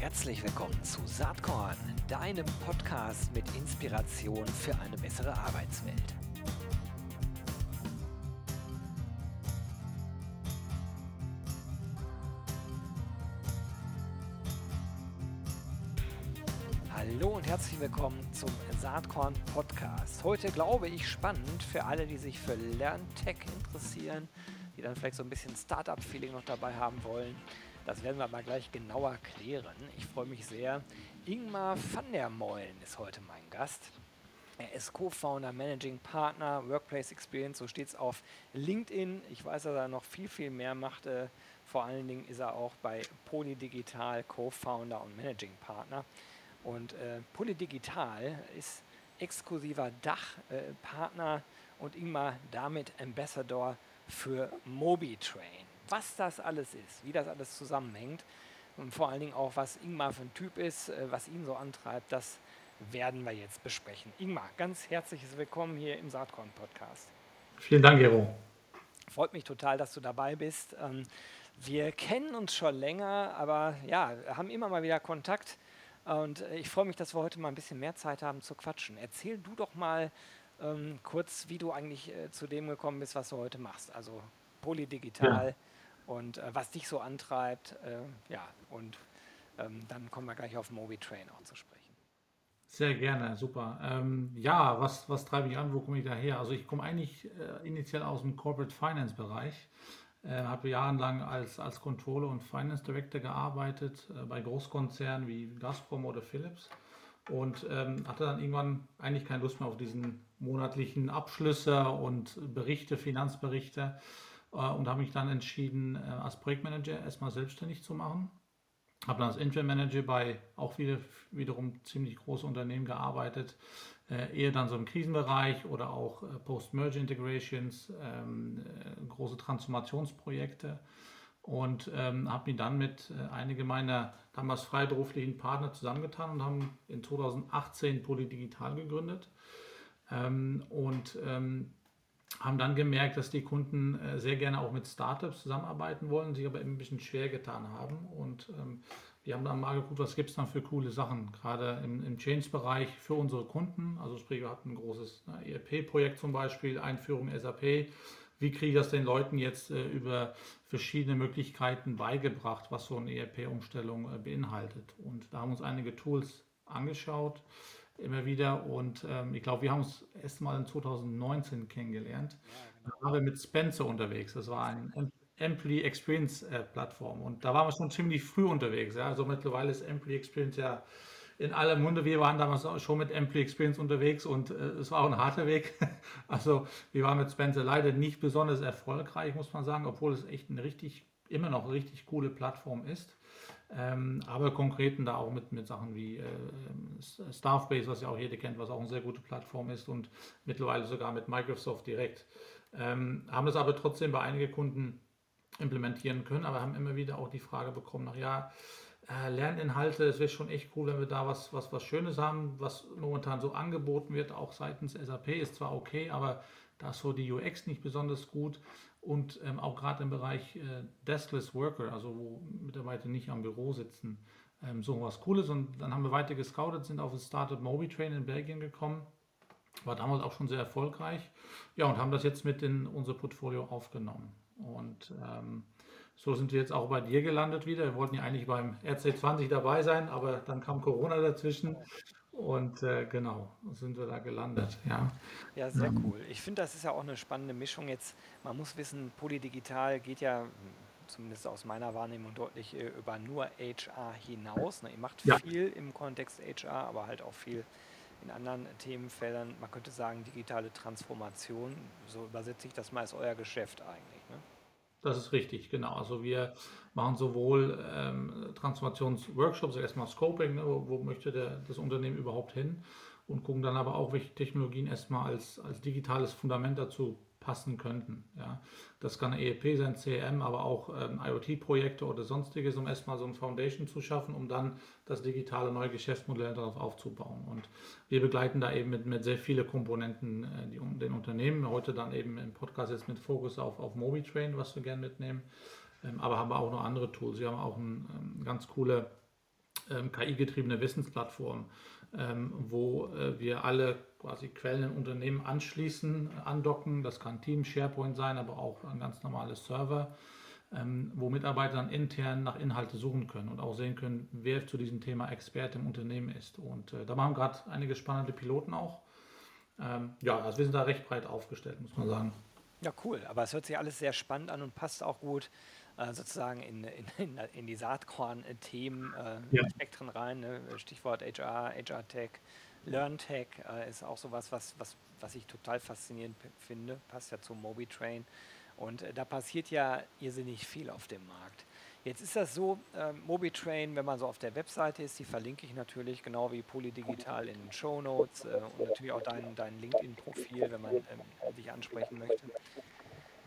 Herzlich willkommen zu Saatkorn, deinem Podcast mit Inspiration für eine bessere Arbeitswelt. Hallo und herzlich willkommen zum Saatkorn Podcast. Heute glaube ich spannend für alle, die sich für Lerntech interessieren, die dann vielleicht so ein bisschen Startup-Feeling noch dabei haben wollen. Das werden wir aber gleich genauer klären. Ich freue mich sehr. Ingmar van der Meulen ist heute mein Gast. Er ist Co-Founder, Managing Partner, Workplace Experience, so steht es auf LinkedIn. Ich weiß, dass er noch viel, viel mehr macht. Äh, vor allen Dingen ist er auch bei Polydigital Co-Founder und Managing Partner. Und äh, Polydigital ist exklusiver Dachpartner äh, und Ingmar damit Ambassador für MobiTrain was das alles ist, wie das alles zusammenhängt und vor allen Dingen auch, was Ingmar für ein Typ ist, äh, was ihn so antreibt, das werden wir jetzt besprechen. Ingmar, ganz herzliches Willkommen hier im Saatkorn-Podcast. Vielen Dank, Gero. Freut mich total, dass du dabei bist. Ähm, wir kennen uns schon länger, aber ja, haben immer mal wieder Kontakt. Und äh, ich freue mich, dass wir heute mal ein bisschen mehr Zeit haben zu quatschen. Erzähl du doch mal ähm, kurz, wie du eigentlich äh, zu dem gekommen bist, was du heute machst. Also polydigital. Ja und äh, was dich so antreibt. Äh, ja, und ähm, dann kommen wir gleich auf MobiTrain auch zu sprechen. Sehr gerne, super. Ähm, ja, was, was treibe ich an? Wo komme ich daher? Also ich komme eigentlich äh, initial aus dem Corporate Finance Bereich. Äh, habe jahrelang als, als Controller und Finance Director gearbeitet äh, bei Großkonzernen wie Gazprom oder Philips und ähm, hatte dann irgendwann eigentlich keine Lust mehr auf diesen monatlichen Abschlüsse und Berichte, Finanzberichte und habe mich dann entschieden, äh, als Projektmanager erstmal selbstständig zu machen. Habe dann als Interim Manager bei auch wieder, wiederum ziemlich großen Unternehmen gearbeitet, äh, eher dann so im Krisenbereich oder auch äh, Post-Merge Integrations, ähm, äh, große Transformationsprojekte und ähm, habe mich dann mit äh, einigen meiner damals freiberuflichen Partner zusammengetan und haben in 2018 Polydigital gegründet. Ähm, und ähm, haben dann gemerkt, dass die Kunden äh, sehr gerne auch mit Startups zusammenarbeiten wollen, sich aber eben ein bisschen schwer getan haben. Und ähm, wir haben dann mal geguckt, was gibt es dann für coole Sachen, gerade im, im Change-Bereich für unsere Kunden. Also sprich, wir hatten ein großes ne, ERP-Projekt zum Beispiel, Einführung SAP. Wie kriege ich das den Leuten jetzt äh, über verschiedene Möglichkeiten beigebracht, was so eine ERP-Umstellung äh, beinhaltet? Und da haben uns einige Tools angeschaut immer wieder. Und ähm, ich glaube, wir haben uns erst mal in 2019 kennengelernt. Ja, genau. Da waren wir mit Spencer unterwegs. Das war ein Ampli Experience äh, Plattform. Und da waren wir schon ziemlich früh unterwegs. Ja. Also mittlerweile ist Ampli Experience ja in aller Munde. Wir waren damals schon mit Ampli Experience unterwegs und äh, es war auch ein harter Weg. also wir waren mit Spencer leider nicht besonders erfolgreich, muss man sagen, obwohl es echt eine richtig, immer noch eine richtig coole Plattform ist. Ähm, aber konkreten da auch mit, mit Sachen wie äh, Staffbase, was ja auch jeder kennt, was auch eine sehr gute Plattform ist und mittlerweile sogar mit Microsoft direkt. Ähm, haben das aber trotzdem bei einigen Kunden implementieren können, aber haben immer wieder auch die Frage bekommen, nach ja, äh, Lerninhalte, es wäre schon echt cool, wenn wir da was, was, was Schönes haben, was momentan so angeboten wird, auch seitens SAP ist zwar okay, aber da ist so die UX nicht besonders gut und ähm, auch gerade im Bereich äh, Deskless Worker, also wo Mitarbeiter nicht am Büro sitzen, ähm, so was Cooles. Und dann haben wir weiter gescoutet, sind auf das Startup MobiTrain in Belgien gekommen, war damals auch schon sehr erfolgreich. Ja, und haben das jetzt mit in unser Portfolio aufgenommen. Und ähm, so sind wir jetzt auch bei dir gelandet wieder. Wir wollten ja eigentlich beim RC20 dabei sein, aber dann kam Corona dazwischen und äh, genau, sind wir da gelandet, ja. Ja, sehr ähm. cool. Ich finde, das ist ja auch eine spannende Mischung jetzt. Man muss wissen, Polydigital geht ja zumindest aus meiner Wahrnehmung deutlich äh, über nur HR hinaus. Ne? Ihr macht ja. viel im Kontext HR, aber halt auch viel in anderen Themenfeldern. Man könnte sagen, digitale Transformation, so übersetze ich das mal, ist euer Geschäft eigentlich. Das ist richtig, genau. Also wir machen sowohl ähm, Transformationsworkshops, also erstmal Scoping, ne, wo, wo, möchte der, das Unternehmen überhaupt hin und gucken dann aber auch, welche Technologien erstmal als, als digitales Fundament dazu passen könnten. Ja. Das kann EEP sein, CRM, aber auch ähm, IoT-Projekte oder sonstiges, um erstmal so ein Foundation zu schaffen, um dann das digitale neue Geschäftsmodell darauf aufzubauen. Und wir begleiten da eben mit, mit sehr vielen Komponenten äh, die, den Unternehmen. Heute dann eben im Podcast jetzt mit Fokus auf, auf MobiTrain, was wir gerne mitnehmen. Ähm, aber haben wir auch noch andere Tools. Wir haben auch ein, ein ähm, ganz coole ähm, KI-getriebene Wissensplattform, ähm, wo äh, wir alle quasi Quellen in Unternehmen anschließen, andocken. Das kann Team, SharePoint sein, aber auch ein ganz normales Server, ähm, wo Mitarbeiter dann intern nach Inhalte suchen können und auch sehen können, wer zu diesem Thema Experte im Unternehmen ist. Und äh, da machen gerade einige spannende Piloten auch. Ähm, ja, also wir sind da recht breit aufgestellt, muss man sagen. Ja, cool. Aber es hört sich alles sehr spannend an und passt auch gut äh, sozusagen in, in, in die Saatkorn-Themen, äh, ja. Spektren rein. Ne? Stichwort HR, HR-Tech, LearnTech äh, ist auch sowas, was, was, was ich total faszinierend finde. Passt ja zum MobiTrain. Und da passiert ja irrsinnig viel auf dem Markt. Jetzt ist das so, äh, MobiTrain, wenn man so auf der Webseite ist, die verlinke ich natürlich, genau wie Polydigital in den Show Notes äh, und natürlich auch dein, dein LinkedIn-Profil, wenn man ähm, dich ansprechen möchte.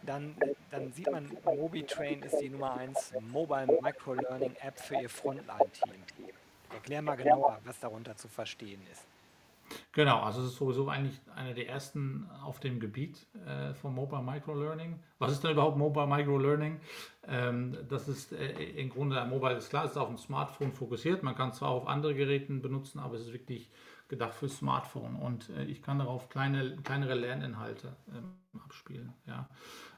Dann, dann sieht man, MobiTrain ist die Nummer 1 Mobile Microlearning App für ihr Frontline-Team. Erklär mal genauer, was darunter zu verstehen ist. Genau, also es ist sowieso eigentlich einer der ersten auf dem Gebiet äh, von Mobile Microlearning. Was ist denn überhaupt Mobile Microlearning? Ähm, das ist äh, im Grunde, Mobile ist klar, es ist auf dem Smartphone fokussiert. Man kann zwar auf andere Geräten benutzen, aber es ist wirklich gedacht fürs Smartphone und äh, ich kann darauf kleine, kleinere Lerninhalte ähm, abspielen. Ja.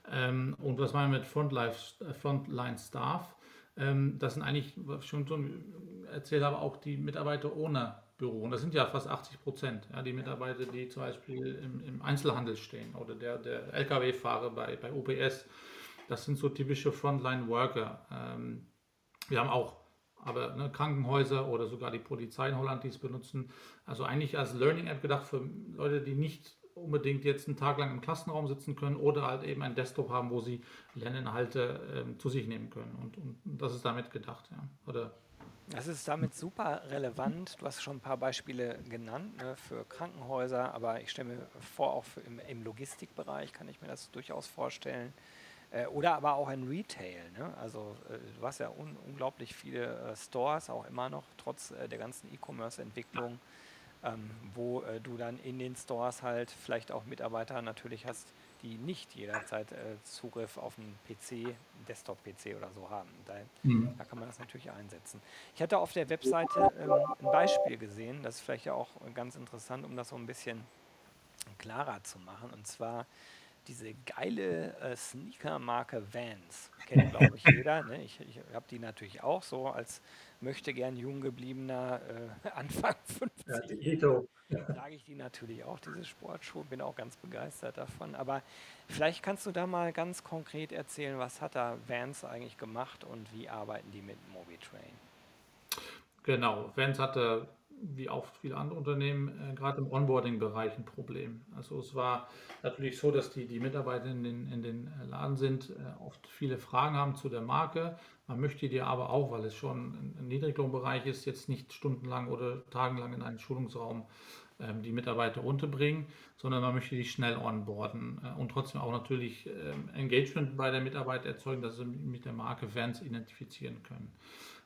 Ähm, und was meinen wir mit Frontline, äh, Frontline Staff? Ähm, das sind eigentlich, was ich schon erzählt habe, auch die Mitarbeiter ohne Büro. Und das sind ja fast 80 Prozent, ja, die Mitarbeiter, die zum Beispiel im, im Einzelhandel stehen oder der, der Lkw-Fahrer bei, bei OPS. Das sind so typische Frontline-Worker. Ähm, wir haben auch aber ne, Krankenhäuser oder sogar die Polizei in Holland, die es benutzen. Also eigentlich als Learning-App gedacht für Leute, die nicht unbedingt jetzt einen Tag lang im Klassenraum sitzen können oder halt eben einen Desktop haben, wo sie Lerninhalte ähm, zu sich nehmen können. Und, und, das ist damit gedacht, ja. Oder das ist damit super relevant. Du hast schon ein paar Beispiele genannt ne, für Krankenhäuser, aber ich stelle mir vor, auch im, im, Logistikbereich kann ich mir das durchaus vorstellen. Äh, oder aber auch in Retail. Ne? Also äh, du hast ja un unglaublich viele äh, Stores, auch immer noch, trotz äh, der ganzen E-Commerce-Entwicklung, ähm, wo du dann in den Stores halt vielleicht auch Mitarbeiter natürlich hast, die nicht jederzeit Zugriff auf einen PC, Desktop-PC oder so haben. Da, mhm. da, kann man das natürlich einsetzen. Ich hatte auf der Webseite ähm, ein Beispiel gesehen, das ist vielleicht ja auch ganz interessant, um das so ein bisschen klarer zu machen. Und zwar diese geile äh, Sneaker-Marke Vans. Kennt, glaube ich, jeder. Ne? Ich, ich habe die natürlich auch so als möchte gern jung gebliebener äh, Anfang 50. Ja, Trage ich die natürlich auch, diese Sportschuhe, bin auch ganz begeistert davon. Aber vielleicht kannst du da mal ganz konkret erzählen, was hat da Vans eigentlich gemacht und wie arbeiten die mit MobiTrain? Genau, Vans hatte wie auch viele andere Unternehmen, äh, gerade im Onboarding-Bereich ein Problem. Also es war natürlich so, dass die, die Mitarbeiter in den, in den äh, Laden sind, äh, oft viele Fragen haben zu der Marke. Man möchte die aber auch, weil es schon ein Niedriglohnbereich ist, jetzt nicht stundenlang oder tagelang in einen Schulungsraum ähm, die Mitarbeiter unterbringen, sondern man möchte die schnell onboarden äh, und trotzdem auch natürlich ähm, Engagement bei der Mitarbeit erzeugen, dass sie mit der Marke Fans identifizieren können.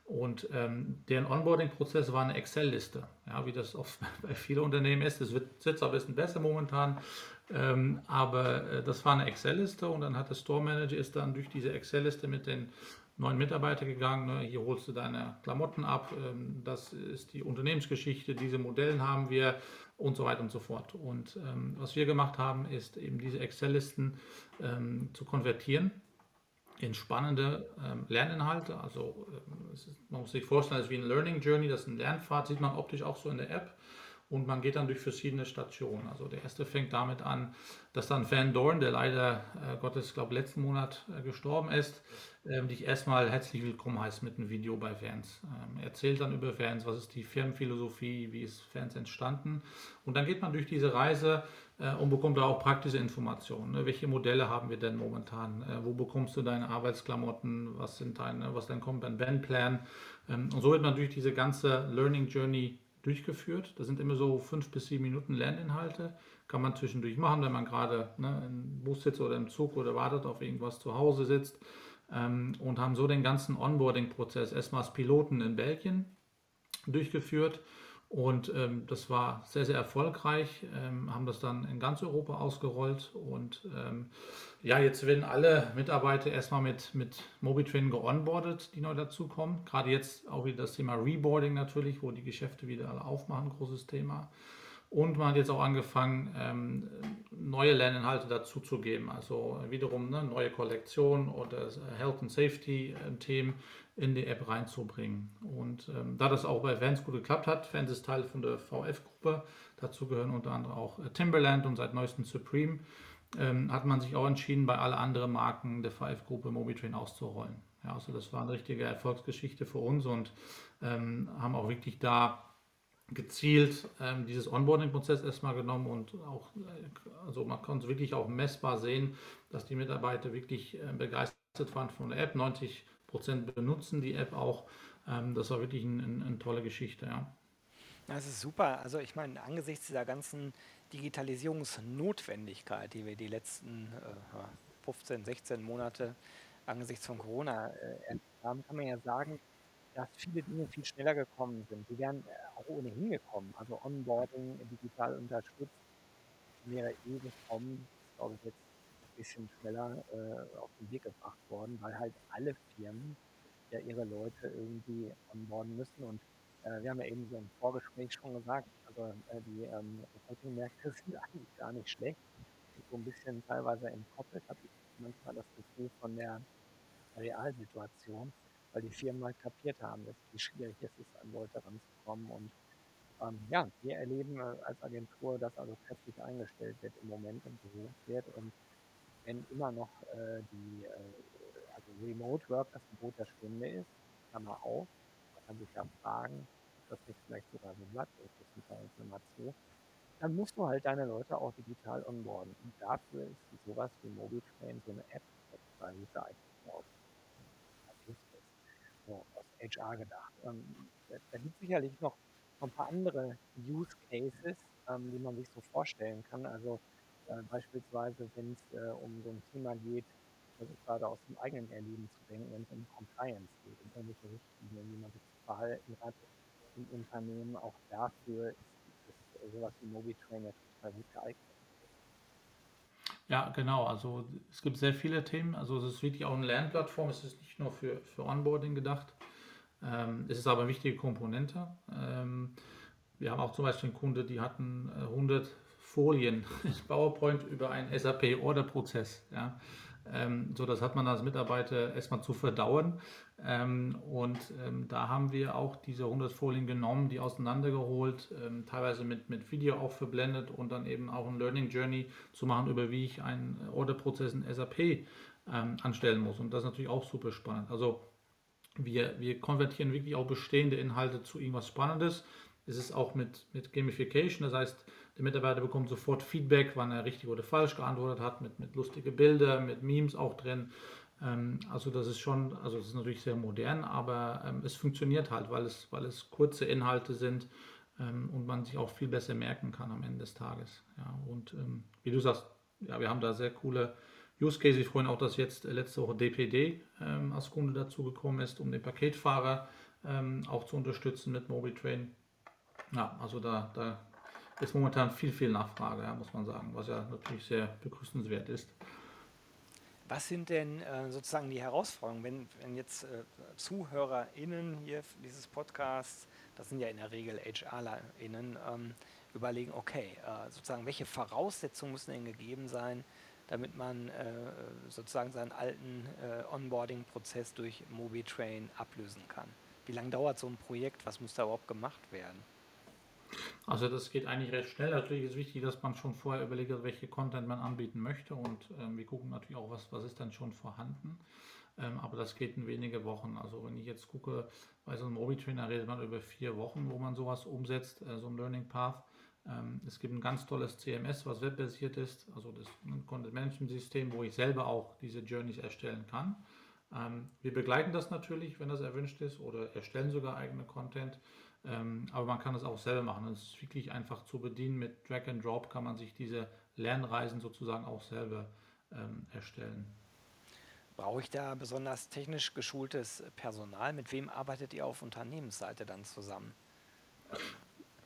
Und ähm, deren Onboarding-Prozess war eine Excel-Liste, ja, wie das oft bei vielen Unternehmen ist. Das wird jetzt ein bisschen besser momentan, ähm, aber äh, das war eine Excel-Liste und dann hat der Store Manager ist dann durch diese Excel-Liste mit den neuen Mitarbeitern gegangen. Ne? Hier holst du deine Klamotten ab, ähm, das ist die Unternehmensgeschichte, diese Modellen haben wir und so weiter und so fort. Und ähm, was wir gemacht haben, ist eben diese Excel-Listen ähm, zu konvertieren in spannende ähm, Lerninhalte. Also ähm, ist, man muss sich vorstellen, es ist wie ein Learning Journey, das ist ein Lernpfad, sieht man optisch auch so in der App. Und man geht dann durch verschiedene Stationen. Also der erste fängt damit an, dass dann Van Dorn, der leider äh, Gottes, glaube letzten Monat äh, gestorben ist, äh, dich erstmal herzlich willkommen heißt mit einem Video bei Fans. Ähm, erzählt dann über Fans, was ist die Firmenphilosophie, wie ist Fans entstanden. Und dann geht man durch diese Reise und bekommt da auch praktische Informationen. Ne? Welche Modelle haben wir denn momentan? Äh, wo bekommst du deine Arbeitsklamotten? Was sind deine, was dann kommt beim Bandplan? Ähm, und so wird durch diese ganze Learning Journey durchgeführt. Das sind immer so fünf bis sieben Minuten Lerninhalte. Kann man zwischendurch machen, wenn man gerade ne, im Bus sitzt oder im Zug oder wartet auf irgendwas zu Hause sitzt. Ähm, und haben so den ganzen Onboarding-Prozess erstmal als Piloten in Belgien durchgeführt Und ähm, das war sehr, sehr erfolgreich, ähm, haben das dann in ganz Europa ausgerollt. Und ähm, ja, jetzt werden alle Mitarbeiter erstmal mit, mit MobiTrain geonboardet, die neu dazukommen. Gerade jetzt auch wieder das Thema Reboarding natürlich, wo die Geschäfte wieder alle aufmachen, großes Thema. Und man hat jetzt auch angefangen, ähm, neue Lerninhalte dazu zu geben. Also wiederum ne, neue Kollektionen oder Health and Safety äh, in die App reinzubringen. Und ähm, da das auch bei Vans gut geklappt hat, Vans ist Teil von der VF-Gruppe, dazu gehören unter anderem auch äh, Timberland und seit neuestem Supreme, ähm, hat man sich auch entschieden, bei alle anderen Marken der VF-Gruppe Mobitrain auszurollen. Ja, also das war eine richtige Erfolgsgeschichte für uns und ähm, haben auch wirklich da gezielt ähm, dieses Onboarding-Prozess erstmal genommen und auch, äh, also man konnte wirklich auch messbar sehen, dass die Mitarbeiter wirklich äh, begeistert waren von der App. 90 Prozent benutzen die App auch. Ähm, das war wirklich eine ein, ein tolle Geschichte, ja. Das ist super. Also ich meine, angesichts dieser ganzen Digitalisierungsnotwendigkeit, die wir die letzten äh, 15, 16 Monate angesichts von Corona äh, haben, kann man ja sagen, dass viele Dinge viel schneller gekommen sind. Die äh, auch ohnehin gekommen. Also Onboarding digital unterstützt wäre eh gekommen. Glaube ich jetzt ein bisschen schneller äh, auf den Weg gebracht worden, weil halt alle Firmen ja ihre Leute irgendwie onboarden müssen. Und äh, wir haben ja eben so im Vorgespräch schon gesagt, also äh, die ähm, Recruiting-Märkte sind eigentlich gar nicht schlecht. So ein bisschen teilweise entkoppelt habe ich manchmal das Gefühl von der Realsituation weil die Firmen halt kapiert haben, dass, wie schwierig es ist, an Leute ranzukommen. Und ähm, ja, wir erleben äh, als Agentur, dass also kräftig eingestellt wird im Moment und gesucht wird. Und wenn immer noch äh, die äh, also Remote Work das Gebot der Stunde ist, kann man auch, man kann sich ja fragen, ob das nicht vielleicht sogar so glatt ist, das ist eine Information, dann musst du halt deine Leute auch digital onboarden. Und dafür ist sowas wie MobiTrain so eine App extra geeignet so aus HR gedacht. Ähm, da gibt es sicherlich noch ein paar andere Use Cases, ähm, die man sich so vorstellen kann. Also äh, beispielsweise, wenn es äh, um so ein Thema geht, also gerade aus dem eigenen Erleben zu denken, wenn es um Compliance geht, um irgendwelche Richtlinien, wie man sich zu verhalten hat im Unternehmen, auch dafür ist, ist sowas wie MobiTrain ja total gut geeignet. Ja, genau. Also es gibt sehr viele Themen. Also es ist wirklich auch eine Lernplattform. Es ist nicht nur für, für Onboarding gedacht. Ähm, es ist aber eine wichtige Komponente. Ähm, wir haben auch zum Beispiel einen Kunde, die hatten 100 äh, Folien PowerPoint über einen SAP-Order-Prozess. Ja. Ähm, so, das hat man als Mitarbeiter erstmal zu verdauen. Ähm, und ähm, da haben wir auch diese 100 Folien genommen, die auseinandergeholt, teilweise mit, mit Video auch verblendet und dann eben auch ein Learning Journey zu machen, über wie ich einen Orderprozess in SAP anstellen muss. Und das ist natürlich auch super spannend. Also wir, wir konvertieren wirklich auch bestehende Inhalte zu irgendwas Spannendes. Es ist auch mit, mit Gamification, das heißt, der Mitarbeiter bekommt sofort Feedback, wann er richtig oder falsch geantwortet hat, mit, mit lustigen Bildern, mit Memes auch drin. Ähm, also das ist schon, also das ist natürlich sehr modern, aber ähm, es funktioniert halt, weil es, weil es kurze Inhalte sind ähm, und man sich auch viel besser merken kann am Ende des Tages. Ja, und ähm, wie du sagst, ja, wir haben da sehr coole Use Cases. Ich freue mich auch, dass jetzt letzte Woche DPD ähm, als Kunde dazu gekommen ist, um den Paketfahrer ähm, auch zu unterstützen mit MobiTrain. Ja, also da, da ist momentan viel, viel Nachfrage, ja, muss man sagen, was ja natürlich sehr begrüßenswert ist. Was sind denn äh, sozusagen die Herausforderungen, wenn, wenn jetzt äh, ZuhörerInnen hier dieses Podcasts, das sind ja in der Regel HRlerInnen, ähm, überlegen, okay, äh, sozusagen, welche Voraussetzungen müssen denn gegeben sein, damit man äh, sozusagen seinen alten äh, Onboarding-Prozess durch MobiTrain ablösen kann? Wie lange dauert so ein Projekt? Was muss da überhaupt gemacht werden? Also das geht eigentlich recht schnell. Natürlich ist wichtig, dass man schon vorher überlegt, welche Content man anbieten möchte und ähm, wir gucken natürlich auch, was, was ist dann schon vorhanden. Ähm, aber das geht in wenige Wochen. Also wenn ich jetzt gucke, bei so einem Mobi-Trainer redet man über vier Wochen, wo man sowas umsetzt, äh, so ein Learning Path. Ähm, es gibt ein ganz tolles CMS, was webbasiert ist, also das Content Management System, wo ich selber auch diese Journeys erstellen kann. Ähm, wir begleiten das natürlich, wenn das erwünscht ist, oder erstellen sogar eigene Content. Ähm, aber man kann es auch selber machen. Es ist wirklich einfach zu bedienen. Mit Drag and Drop kann man sich diese Lernreisen sozusagen auch selber ähm, erstellen. Brauche ich da besonders technisch geschultes Personal? Mit wem arbeitet ihr auf Unternehmensseite dann zusammen?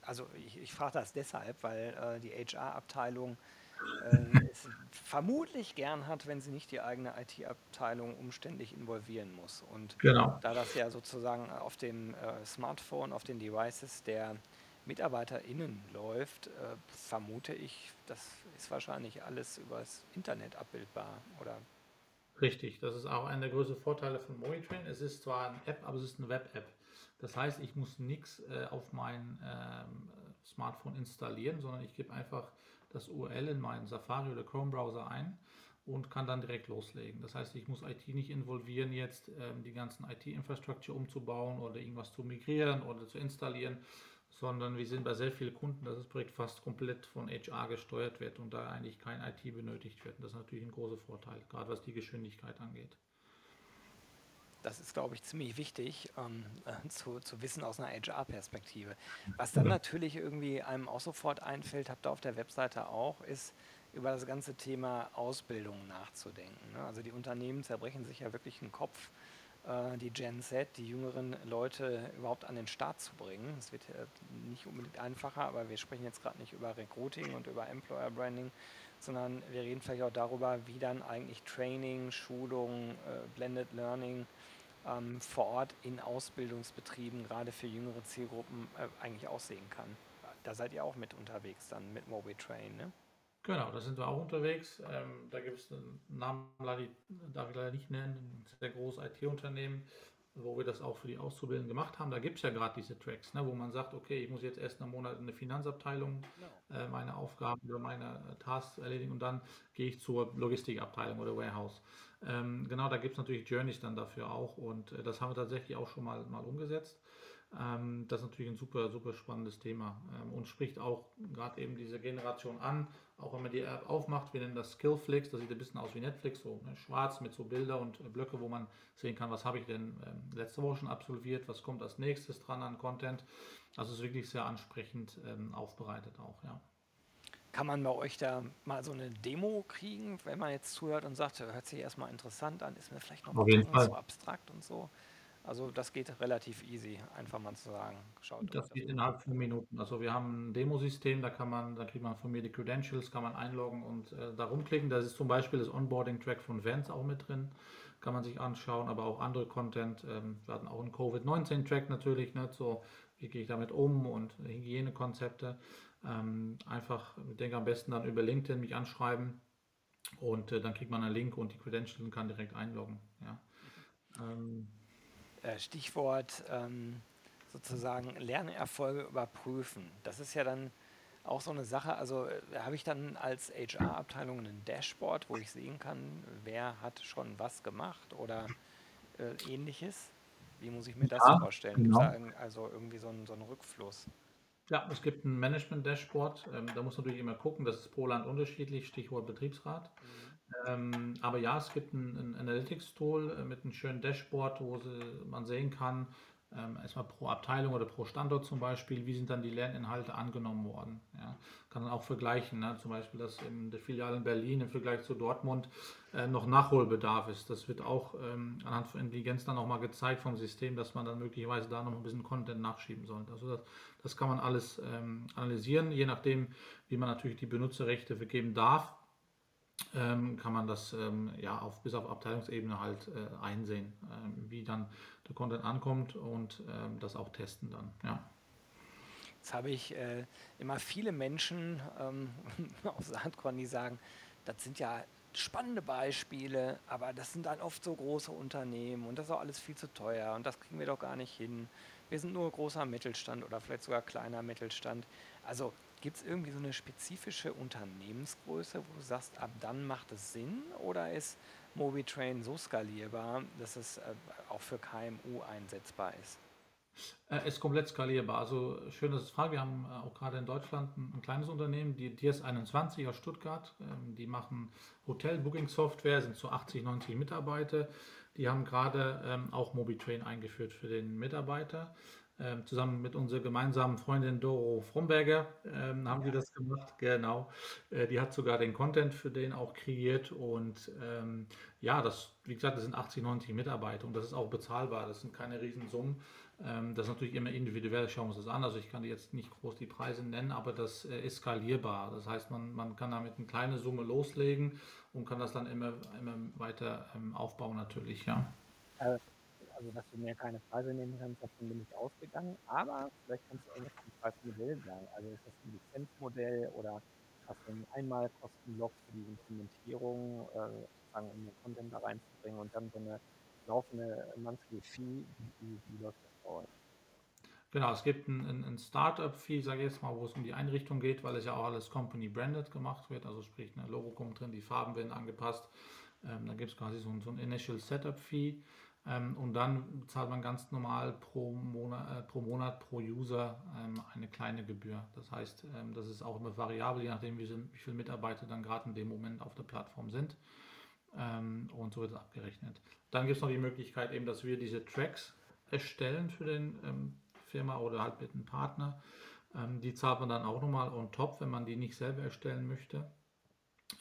also ich, ich frage das deshalb, weil äh, die HR-Abteilung es vermutlich gern hat, wenn sie nicht die eigene IT-Abteilung umständlich involvieren muss. Und Genau. da das ja sozusagen auf dem äh, Smartphone, auf den Devices der MitarbeiterInnen läuft, äh, vermute ich, das ist wahrscheinlich alles übers Internet abbildbar, oder? Richtig, das ist auch einer der größten Vorteile von Monitrain. Es ist zwar eine App, aber es ist eine Web-App. Das heißt, ich muss nichts äh, auf mein ähm, Smartphone installieren, sondern ich gebe einfach das URL in meinen Safari oder Chrome Browser ein und kann dann direkt loslegen. Das heißt, ich muss IT nicht involvieren, jetzt ähm, die ganzen IT-Infrastruktur umzubauen oder irgendwas zu migrieren oder zu installieren, sondern wir sehen bei sehr vielen Kunden, dass das Projekt fast komplett von HR gesteuert wird und da eigentlich kein IT benötigt wird. Das ist natürlich ein großer Vorteil, gerade was die Geschwindigkeit angeht. Das ist, glaube ich, ziemlich wichtig ähm, äh, zu, zu wissen aus einer HR-Perspektive. Was dann natürlich irgendwie einem auch sofort einfällt, habt ihr auf der Webseite auch, ist über das ganze Thema Ausbildung nachzudenken. Ne? Also die Unternehmen zerbrechen sich ja wirklich den Kopf, äh, die Gen Z, die jüngeren Leute überhaupt an den Start zu bringen. Es wird äh, nicht unbedingt einfacher, aber wir sprechen jetzt gerade nicht über Recruiting und über Employer Branding, sondern wir reden vielleicht auch darüber, wie dann eigentlich Training, Schulung, äh, Blended Learning ähm, vor Ort in Ausbildungsbetrieben, gerade für jüngere Zielgruppen, äh, eigentlich aussehen kann. Da seid ihr auch mit unterwegs dann mit MobiTrain, ne? Genau, da sind wir auch unterwegs. Ähm, da gibt es einen Namen, darf ich leider nicht nennen, ein sehr großes IT-Unternehmen, wo wir das auch für die Auszubildenden gemacht haben. Da gibt es ja gerade diese Tracks, ne, wo man sagt, okay, ich muss jetzt erst einen Monat in der Finanzabteilung genau. äh, meine Aufgaben oder meine Tasks erledigen und dann gehe ich zur Logistikabteilung oder Warehouse. Ähm, genau, da gibt es natürlich Journeys dann dafür auch und äh, das haben wir tatsächlich auch schon mal, mal umgesetzt. Ähm, das ist natürlich ein super, super spannendes Thema ähm, und spricht auch gerade eben diese Generation an. Auch wenn man die App aufmacht, wir nennen das Skillflix, das sieht ein bisschen aus wie Netflix, so ne, schwarz mit so Bilder und äh, Blöcke, wo man sehen kann, was habe ich denn ähm, letzte Woche schon absolviert, was kommt als nächstes dran an Content. Also es ist wirklich sehr ansprechend ähm, aufbereitet auch, ja. Kann man bei euch da mal so eine Demo kriegen, wenn man jetzt zuhört und sagt, hört sich erstmal interessant an, ist mir vielleicht noch mal so abstrakt und so? Also das geht relativ easy, einfach mal zu sagen. Schaut Das geht innerhalb von Minuten. Also wir haben ein Demosystem, da kann man, da kriegt man von mir die Credentials, kann man einloggen und äh, da rumklicken. Da ist zum Beispiel das Onboarding-Track von Vans auch mit drin, kann man sich anschauen, aber auch andere Content. Ähm, wir hatten auch einen Covid-19-Track natürlich, ne, so wie gehe ich damit um und Hygienekonzepte. Ähm, einfach, ich denke am besten dann über LinkedIn mich anschreiben und äh, dann kriegt man einen Link und die Credentials und kann direkt einloggen. Ja. Ähm, äh, Stichwort ähm, sozusagen Lernerfolge überprüfen. Das ist ja dann auch so eine Sache. Also äh, habe ich dann als HR-Abteilung ein Dashboard, wo ich sehen kann, wer hat schon was gemacht oder äh, ähnliches? Wie muss ich mir das ja, vorstellen? Genau. Da also irgendwie so ein, so ein Rückfluss? Ja, es gibt ein Management-Dashboard. Ähm, da muss man natürlich immer gucken, das ist pro Land unterschiedlich, Stichwort Betriebsrat. Mhm. Ähm, aber ja, es gibt ein, ein Analytics-Tool äh, mit einem schönen Dashboard, wo sie, man sehen kann, ähm, erstmal pro Abteilung oder pro Standort zum Beispiel, wie sind dann die Lerninhalte angenommen worden. Ja. Kann dann auch vergleichen, ne? zum Beispiel, dass in der Filiale in Berlin im Vergleich zu Dortmund äh, noch Nachholbedarf ist. Das wird auch ähm, anhand von Intelligenz dann nochmal gezeigt vom System, dass man dann möglicherweise da noch ein bisschen Content nachschieben sollte. Also das, das kann man alles ähm, analysieren, je nachdem, wie man natürlich die Benutzerrechte vergeben darf ähm, kann man das ähm, ja auf, bis auf Abteilungsebene halt äh, einsehen, äh, wie dann der Content ankommt und ähm, das auch testen dann. Ja. Jetzt habe ich äh, immer viele Menschen ähm, aus Sandkorn, die sagen, das sind ja spannende Beispiele, aber das sind dann oft so große Unternehmen und das ist auch alles viel zu teuer und das kriegen wir doch gar nicht hin. Wir sind nur großer Mittelstand oder vielleicht sogar kleiner Mittelstand. Also Gibt es irgendwie so eine spezifische Unternehmensgröße, wo du sagst, ab dann macht es Sinn? Oder ist MobiTrain so skalierbar, dass es äh, auch für KMU einsetzbar ist? Äh, ist komplett skalierbar. Also schön, dass es fragt. Wir haben äh, auch gerade in Deutschland ein, ein kleines Unternehmen, die DS21 aus Stuttgart. Ähm, die machen Hotel-Booking-Software, sind so 80, 90 Mitarbeiter. Die haben gerade ähm, auch MobiTrain eingeführt für den Mitarbeiter. Ähm, zusammen mit unserer gemeinsamen Freundin Doro Fromberger ähm, haben wir das gemacht. Genau. Äh, die hat sogar den Content für den auch kreiert. Und ähm, ja, das, wie gesagt, das sind 80, 90 Mitarbeiter und das ist auch bezahlbar. Das sind keine Riesensummen. Ähm, das ist natürlich immer individuell, schauen wir uns das an. Also ich kann jetzt nicht groß die Preise nennen, aber das äh, ist skalierbar. Das heißt, man, man kann damit eine kleine Summe loslegen und kann das dann immer, immer weiter ähm, aufbauen natürlich, ja. Äh, also dass du mir keine Preise nehmen kannst, davon bin ich ausgegangen. Aber vielleicht kannst du irgendwas zum Preismodell sagen. Also ist das ein Lizenzmodell oder hast du einen Einmalkostenblock für die Implementierung, äh, sozusagen um den Content da reinzubringen und dann so eine laufende Monthly Fee, wie, wie läuft das bei euch? Genau, es gibt ein, ein Startup-Fee, sage ich jetzt mal, wo es um die Einrichtung geht, weil es ja auch alles Company-branded gemacht wird. Also sprich, ein Logo kommt drin, die Farben werden angepasst. Ähm, dann gibt es quasi so ein, so ein Initial Setup-Fee. Ähm, und dann zahlt man ganz normal pro Monat, äh, pro, Monat, pro User ähm, eine kleine Gebühr. Das heißt, ähm, das ist auch immer variabel, je nachdem, wie, viele Mitarbeiter dann gerade in dem Moment auf der Plattform sind. Und so wird es abgerechnet. Dann gibt es noch die Möglichkeit eben, dass wir diese Tracks erstellen für den Firma oder halt mit einem Partner. Die zahlt man dann auch nochmal on top, wenn man die nicht selber erstellen möchte.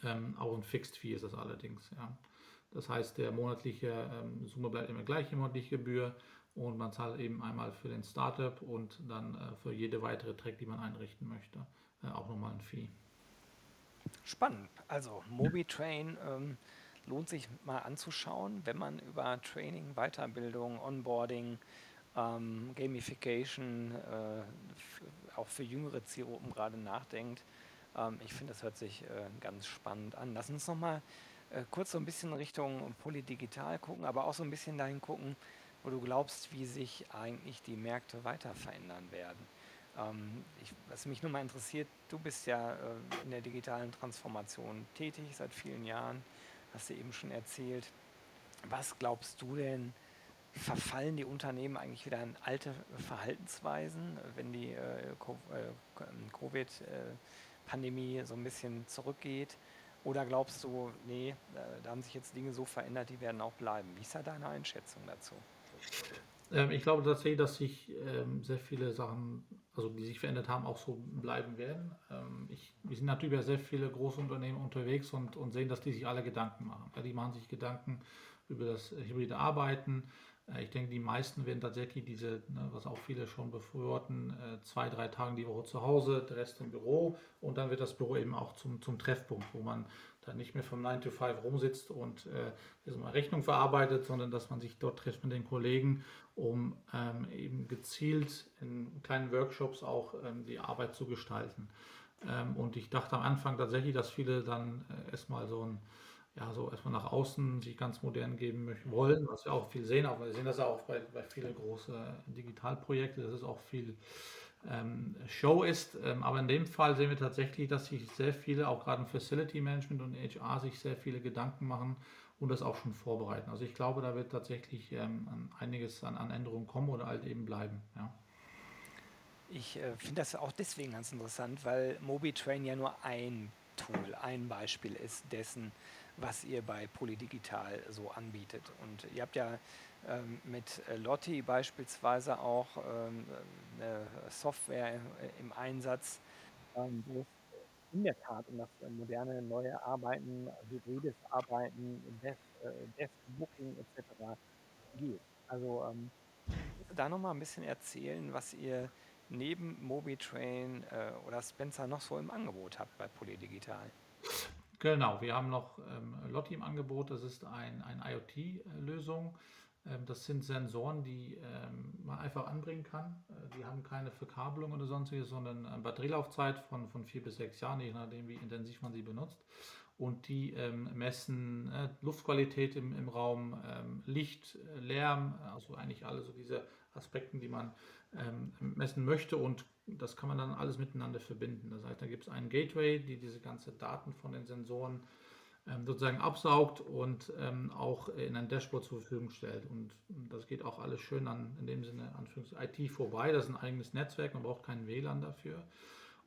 Ähm, auch ein Fixed Fee ist das allerdings. Ja. Das heißt, der monatliche ähm, Summe bleibt immer gleich, die monatliche Gebühr. Und man zahlt eben einmal für den Startup und dann äh, für jede weitere Track, die man einrichten möchte, äh, auch nochmal ein Fee. Spannend. Also Mobitrain ähm, lohnt sich mal anzuschauen, wenn man über Training, Weiterbildung, Onboarding, ähm, Gamification, äh, auch für jüngere Zielgruppen gerade nachdenkt. Ähm, ich finde, das hört sich äh, ganz spannend an. Lass uns nochmal äh, kurz so ein bisschen Richtung Polydigital gucken, aber auch so ein bisschen dahin gucken, wo du glaubst, wie sich eigentlich die Märkte weiter verändern werden. Ähm, ich, was mich nur mal interessiert, du bist ja äh, in der digitalen Transformation tätig seit vielen Jahren, hast du eben schon erzählt. Was glaubst du denn, verfallen die Unternehmen eigentlich wieder in alte Verhaltensweisen, wenn die äh, äh Covid-Pandemie so ein bisschen zurückgeht? Oder glaubst du, nee, da haben sich jetzt Dinge so verändert, die werden auch bleiben? Wie ist da deine Einschätzung dazu? Ähm, ich glaube tatsächlich, dass sich ähm, sehr viele Sachen, also die sich verändert haben, auch so bleiben werden. Ähm, ich, wir sind natürlich bei sehr viele große Unternehmen unterwegs und, und sehen, dass die sich alle Gedanken machen. Ja, die machen sich Gedanken über das hybride Arbeiten, äh, ich denke, die meisten werden tatsächlich diese, ne, was auch viele schon befürworten, äh, zwei, drei Tage die Woche zu Hause, der Rest im Büro und dann wird das Büro eben auch zum, zum Treffpunkt, wo man dann nicht mehr vom 9 to 5 rumsitzt und äh, Rechnung verarbeitet, sondern dass man sich dort trifft mit den Kollegen, um ähm, eben gezielt in kleinen Workshops auch ähm, die Arbeit zu gestalten. Ähm, und ich dachte am Anfang tatsächlich, dass viele dann äh, erstmal so ein ja, so erstmal nach außen sich ganz modern geben wollen, was wir auch viel sehen, aber wir sehen das auch bei, bei vielen großen Digitalprojekten, dass es auch viel ähm, Show ist. Ähm, aber in dem Fall sehen wir tatsächlich, dass sich sehr viele, auch gerade im Facility Management und HR, sich sehr viele Gedanken machen und das auch schon vorbereiten. Also ich glaube, da wird tatsächlich ähm, einiges an, an, Änderungen kommen oder halt eben bleiben. Ja. Ich äh, finde das auch deswegen ganz interessant, weil MobiTrain ja nur ein Tool, ein Beispiel ist dessen, was ihr bei Polydigital so anbietet. Und ihr habt ja ähm, mit äh, Lotti beispielsweise auch ähm, eine Software im Einsatz, ähm, wo in der Tat um das moderne neue Arbeiten, hybrides Arbeiten, Dev, äh, Booking etc. geht. Also ähm, da nochmal ein bisschen erzählen, was ihr neben MobiTrain äh, oder Spencer noch so im Angebot habt bei Polydigital. Genau, wir haben noch ähm, Lotti im Angebot. Das ist ein, eine IoT-Lösung. Ähm, das sind Sensoren, die ähm, man einfach anbringen kann. Äh, die haben keine Verkabelung oder sonstiges, sondern eine Batterielaufzeit von, von vier bis sechs Jahren, je nachdem, wie intensiv man sie benutzt. Und die ähm, messen äh, Luftqualität im, im Raum, ähm, Licht, Lärm, also eigentlich alle so diese Aspekte, die man ähm, messen möchte und das kann man dann alles miteinander verbinden. Das heißt, da gibt es einen Gateway, die diese ganzen Daten von den Sensoren ähm, sozusagen absaugt und ähm, auch in ein Dashboard zur Verfügung stellt. Und das geht auch alles schön an, in dem Sinne, Anführungs IT vorbei. Das ist ein eigenes Netzwerk, man braucht keinen WLAN dafür.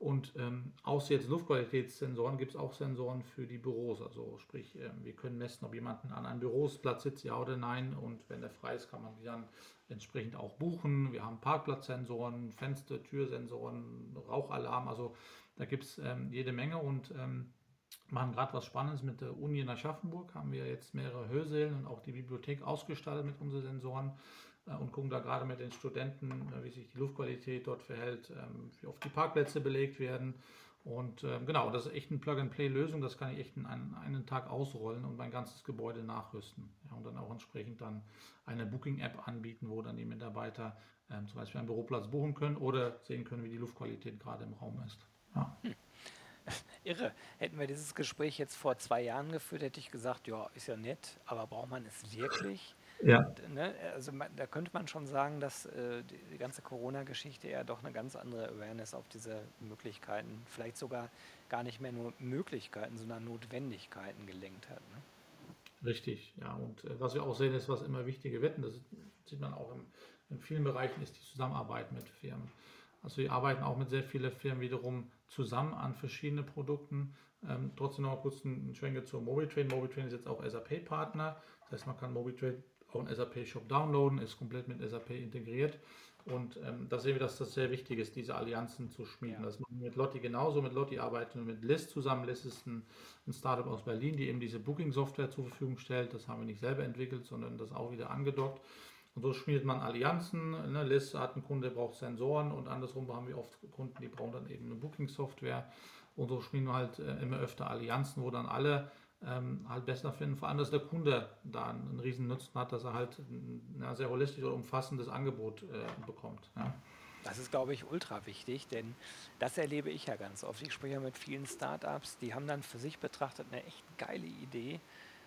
Und ähm, außer jetzt Luftqualitätssensoren gibt es auch Sensoren für die Büros. Also sprich, äh, wir können messen, ob jemand an einem Büroplatz sitzt, ja oder nein. Und wenn der frei ist, kann man die dann entsprechend auch buchen. Wir haben Parkplatzsensoren, Fenster, Türsensoren, Rauchalarm. Also da gibt es ähm, jede Menge und ähm, machen gerade was Spannendes mit der Uni in Aschaffenburg. Haben wir jetzt mehrere Hörsälen und auch die Bibliothek ausgestattet mit unseren Sensoren. Äh, und gucken da gerade mit den Studenten, äh, wie sich die Luftqualität dort verhält, ähm, wie oft die Parkplätze belegt werden. Und ähm, genau, das ist echt eine Plug-and-Play-Lösung. Das kann ich echt in einen, einen Tag ausrollen und mein ganzes Gebäude nachrüsten. Ja, und dann auch entsprechend dann eine Booking-App anbieten, wo dann die Mitarbeiter ähm, zum Beispiel einen Büroplatz buchen können oder sehen können, wie die Luftqualität gerade im Raum ist. Ja. Hm. Irre. Hätten wir dieses Gespräch jetzt vor zwei Jahren geführt, hätte ich gesagt, ja, ist ja nett, aber braucht man es wirklich? Ja. Ne, also man, da könnte man schon sagen, dass äh, die, die, ganze Corona-Geschichte ja doch eine ganz andere Awareness auf diese Möglichkeiten, vielleicht sogar gar nicht mehr nur Möglichkeiten, sondern Notwendigkeiten gelenkt hat. Ne? Richtig, ja. Und äh, was wir auch sehen, ist, was immer wichtige wird, das sieht man auch im, in vielen Bereichen, ist die Zusammenarbeit mit Firmen. Also wir arbeiten auch mit sehr vielen Firmen wiederum zusammen an verschiedenen Produkten. Ähm, trotzdem noch kurz einen Schwenke zur MobiTrain. MobiTrain ist jetzt auch SAP-Partner. Das heißt, man kann MobiTrain auch einen SAP-Shop downloaden, ist komplett mit SAP integriert. Und ähm, da sehen wir, dass das sehr wichtig ist, diese Allianzen zu schmieden. Ja. Das machen wir mit Lotti genauso. Mit Lotti arbeiten wir mit List zusammen. List ist ein, ein Startup aus Berlin, die eben diese Booking-Software zur Verfügung stellt. Das haben wir nicht selber entwickelt, sondern das auch wieder angedockt. Und so schmiedet man Allianzen. Ne? List hat einen Kunde, der braucht Sensoren und andersrum haben wir oft Kunden, die brauchen dann eben eine Booking-Software. Und so schmieden wir halt äh, immer öfter Allianzen, wo dann alle ähm, halt besser finden. Vor allem, dass der Kunde da einen, riesen Nutzen hat, dass er halt ein sehr holistisch oder umfassendes Angebot äh, bekommt. Ja. Das ist, glaube ich, ultra wichtig, denn das erlebe ich ja ganz oft. Ich spreche ja mit vielen Startups, die haben dann für sich betrachtet eine echt geile Idee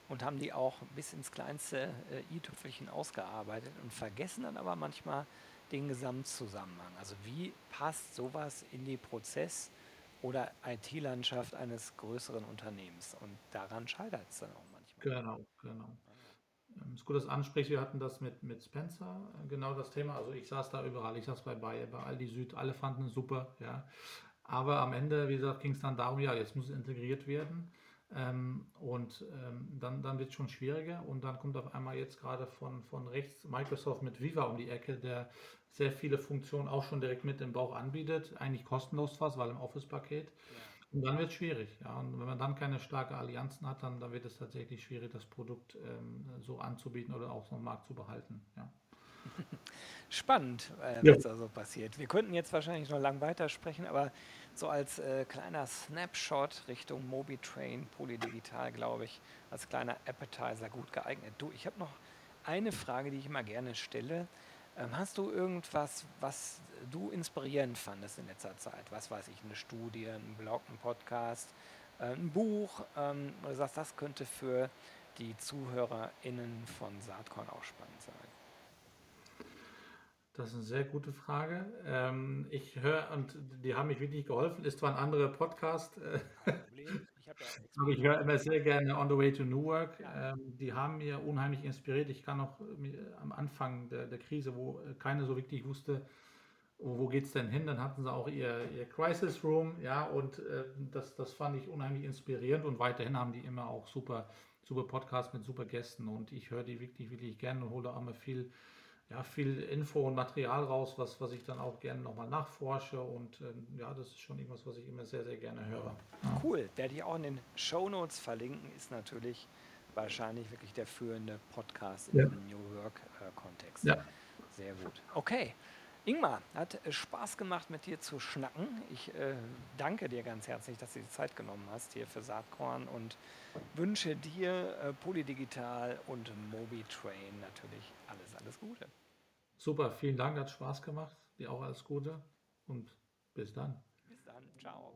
und haben die auch bis ins kleinste äh, i-Tüpfelchen ausgearbeitet und vergessen dann aber manchmal den Gesamtzusammenhang. Also wie passt sowas in die Prozess- oder IT-Landschaft eines größeren Unternehmens? Und daran scheitert es dann auch manchmal. Genau, genau. Ähm, es ist gut, dass du ansprichst. Wir hatten das mit, mit Spencer, äh, genau das Thema. Also ich saß da überall. Ich saß bei Bayer, bei Aldi Süd. Alle fanden es super, ja. Aber am Ende, wie gesagt, ging es dann darum, ja, jetzt muss es integriert werden. Ähm, und ähm, dann, dann wird es schon schwieriger und dann kommt auf einmal jetzt gerade von, von rechts Microsoft mit Viva um die Ecke, der sehr viele Funktionen auch schon direkt mit im Bauch anbietet, eigentlich kostenlos fast, weil im Office-Paket. Ja. Und dann wird es schwierig. Ja. Und wenn man dann keine starke Allianzen hat, dann, dann wird es tatsächlich schwierig, das Produkt ähm, so anzubieten oder auch so am Markt zu behalten. Ja. Spannend, äh, was ja. da so passiert. Wir könnten jetzt wahrscheinlich noch lang weitersprechen, aber so als äh, kleiner Snapshot Richtung Mobitrain, Polydigital, glaube ich, als kleiner Appetizer gut geeignet. Du, ich habe noch eine Frage, die ich immer gerne stelle. Ähm, hast du irgendwas, was du inspirierend fandest in letzter Zeit? Was weiß ich, eine Studie, ein Blog, ein Podcast, äh, ein Buch, ähm, wo du sagst, das könnte für die ZuhörerInnen von Saatkorn auch spannend sein? Das ist eine sehr gute Frage. Ähm, ich höre, und die haben mich wirklich geholfen, ist zwar ein anderer Podcast, äh, ich aber ich höre immer sehr gerne On the Way to New Work. Ja. Ähm, die haben mir unheimlich inspiriert. Ich kann noch äh, am Anfang der, der Krise, wo äh, keiner so wirklich wusste, wo, wo geht es denn hin, dann hatten sie auch ihr, ihr Crisis Room, ja, und äh, das, das fand ich unheimlich inspirierend und weiterhin haben die immer auch super, super Podcasts mit super Gästen und ich höre die wirklich, wirklich gerne und hole auch immer viel ja, viel Info und Material raus, was, was ich dann auch gerne nochmal nachforsche. Und ähm, ja, das ist schon irgendwas, was ich immer sehr, sehr gerne höre. Ja. Cool. Werde ich auch in den Show Notes verlinken, ist natürlich wahrscheinlich wirklich der führende Podcast ja. im New Work-Kontext. Äh, ja. Sehr gut. Okay. Ingmar, hat Spaß gemacht, mit dir zu schnacken. Ich äh, danke dir ganz herzlich, dass du die Zeit genommen hast hier für Saatkorn und wünsche dir äh, Polydigital und MobiTrain natürlich alles, alles Gute. Super, vielen Dank, hat Spaß gemacht. Dir auch alles Gute und bis dann. Bis dann, ciao.